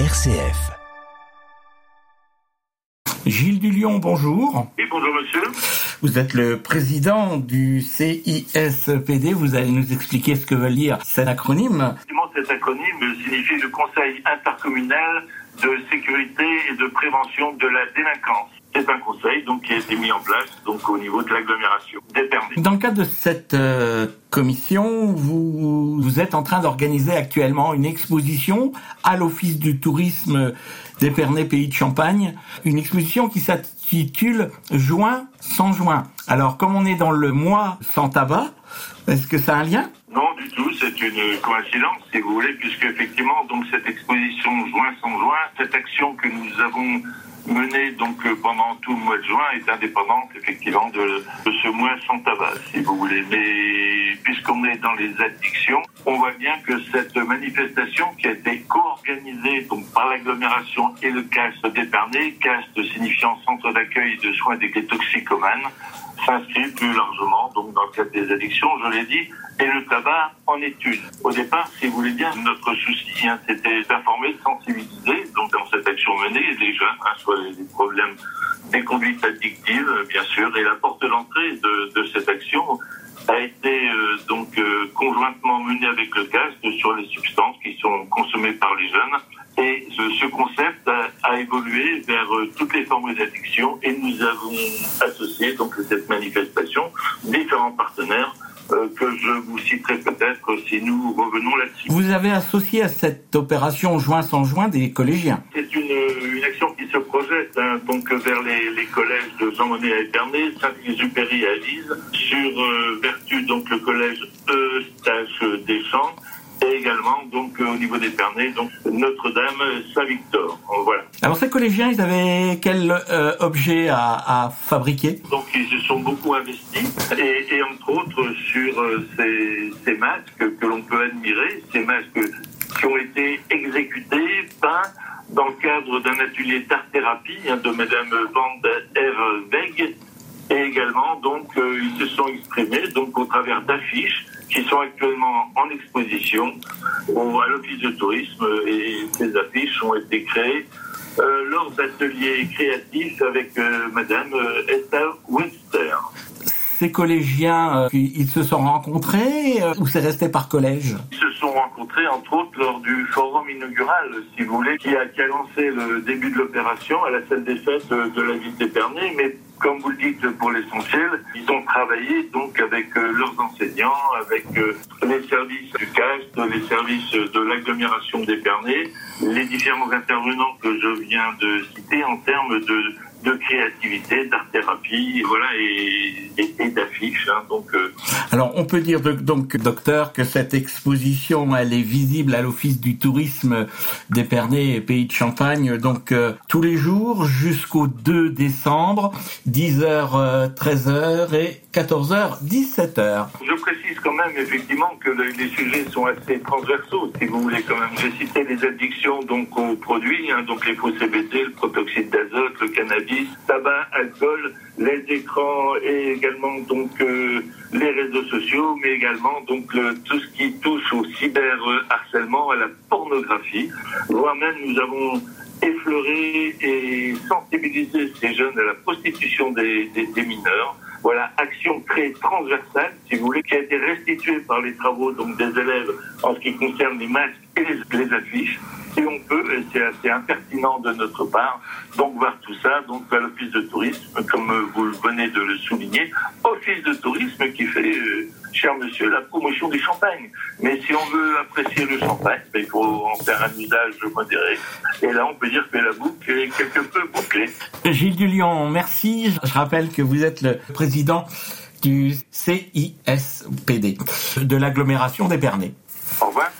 RCF. Gilles Dulion, bonjour. Oui, bonjour monsieur. Vous êtes le président du CISPD. Vous allez nous expliquer ce que veut dire cet acronyme. Cet acronyme signifie le Conseil intercommunal de sécurité et de prévention de la délinquance. C'est un conseil donc qui a été mis en place donc au niveau de l'agglomération d'Épernay. Dans le cadre de cette euh, commission, vous, vous êtes en train d'organiser actuellement une exposition à l'Office du tourisme d'Épernay Pays de Champagne, une exposition qui s'intitule Juin sans joint. Alors comme on est dans le mois sans tabac, est-ce que ça a un lien? Non, du tout, c'est une coïncidence, si vous voulez, puisque effectivement, donc cette exposition Juin sans joint, cette action que nous avons menée donc euh, pendant tout le mois de juin est indépendante effectivement de, ce mois sans tabac, si vous voulez. Mais puisqu'on est dans les addictions, on voit bien que cette manifestation qui a été co-organisée donc par l'agglomération et le CAST d'Épernay, CAST signifiant Centre d'accueil de soins des toxicomanes, s'inscrit plus largement donc dans le cadre des addictions, je l'ai dit, et le tabac en étude. Au départ, si vous voulez bien, notre souci, hein, c'était d'informer, de sensibiliser, donc dans cette action menée, les jeunes, hein, soit les, problèmes des conduites addictives, bien sûr, et la porte d'entrée de, de cette action a été euh, donc euh, conjointement menée avec le CAST sur les substances qui sont consommées par les jeunes. Et ce, ce concept a, a, évolué vers euh, toutes les formes d'addiction et nous avons associé donc à cette manifestation différents partenaires euh, que je vous citerai peut-être si nous revenons là-dessus. Vous avez associé à cette opération Juin sans Juin des collégiens. C'est une, une, action qui se projette hein, donc vers les, les, collèges de Jean Monnet à Épernay, Saint-Exupéry à Lise, sur euh, Vertu donc le collège Eustache des Champs et également donc au niveau d'Épernay donc Notre-Dame Saint-Victor. Voilà. Alors ces collégiens, ils avaient quel euh, objet à, à, fabriquer? Donc ils se sont beaucoup investis et, et entre autres sur euh, ces, ces, masques que l'on peut admirer, ces masques qui ont été exécutés, peints dans le cadre d'un atelier d'art-thérapie hein, de Madame Van Eve Weg et également donc euh, ils se sont exprimés donc au travers d'affiches qui sont actuellement en exposition au, à l'Office de tourisme et ces affiches ont été créées euh, lors d'ateliers créatifs avec euh, Madame euh, Esther Winster. Ces collégiens, ils se sont rencontrés ou c'est resté par collège Ils se sont rencontrés entre autres lors du forum inaugural, si vous voulez, qui a, qui lancé le début de l'opération à la salle des fêtes de la ville d'Épernay, mais comme vous le dites, pour l'essentiel, ils ont travaillé donc avec euh, leurs enseignants, avec euh, les services du CAST, les services de l'agglomération d'Épernay, les différents intervenants que je viens de citer en termes de de créativité, d'art-thérapie, voilà, et, et, et d'affiches. Hein, donc, euh... Alors, on peut dire donc, docteur, que cette exposition, elle est visible à l'Office du tourisme d'Épernay et Pays de Champagne, donc euh, tous les jours jusqu'au 2 décembre, 10h, 13h et 14h, 17h. Je précise quand même effectivement que les sujets sont assez transversaux, si vous voulez quand même. J'ai cité les addictions donc aux produits, hein, donc les faux CBD, le protoxyde d'azote, le cannabis, tabac, alcool, les écrans et également donc euh, les réseaux sociaux, mais également donc tout ce qui touche au cyber harcèlement, à la pornographie. Voire même nous avons effleuré et sensibilisé ces jeunes à la prostitution des, des, des mineurs. Voilà, action très transversale, si vous voulez, qui a été restituée par les travaux donc des élèves en ce qui concerne les masques et les, les affiches. Et on peut, et c'est assez impertinent de notre part, donc voir tout ça donc à l'office de tourisme, comme vous venez de le souligner, office de tourisme qui fait, euh, cher monsieur, la promotion du champagne. Mais si on veut apprécier le champagne, ben, il faut en faire un usage modéré. Et là, on peut dire que la boucle est quelque peu bouclée. Gilles Dulion, merci. Je rappelle que vous êtes le président du CISPD, de l'agglomération d'Épernay. Au revoir.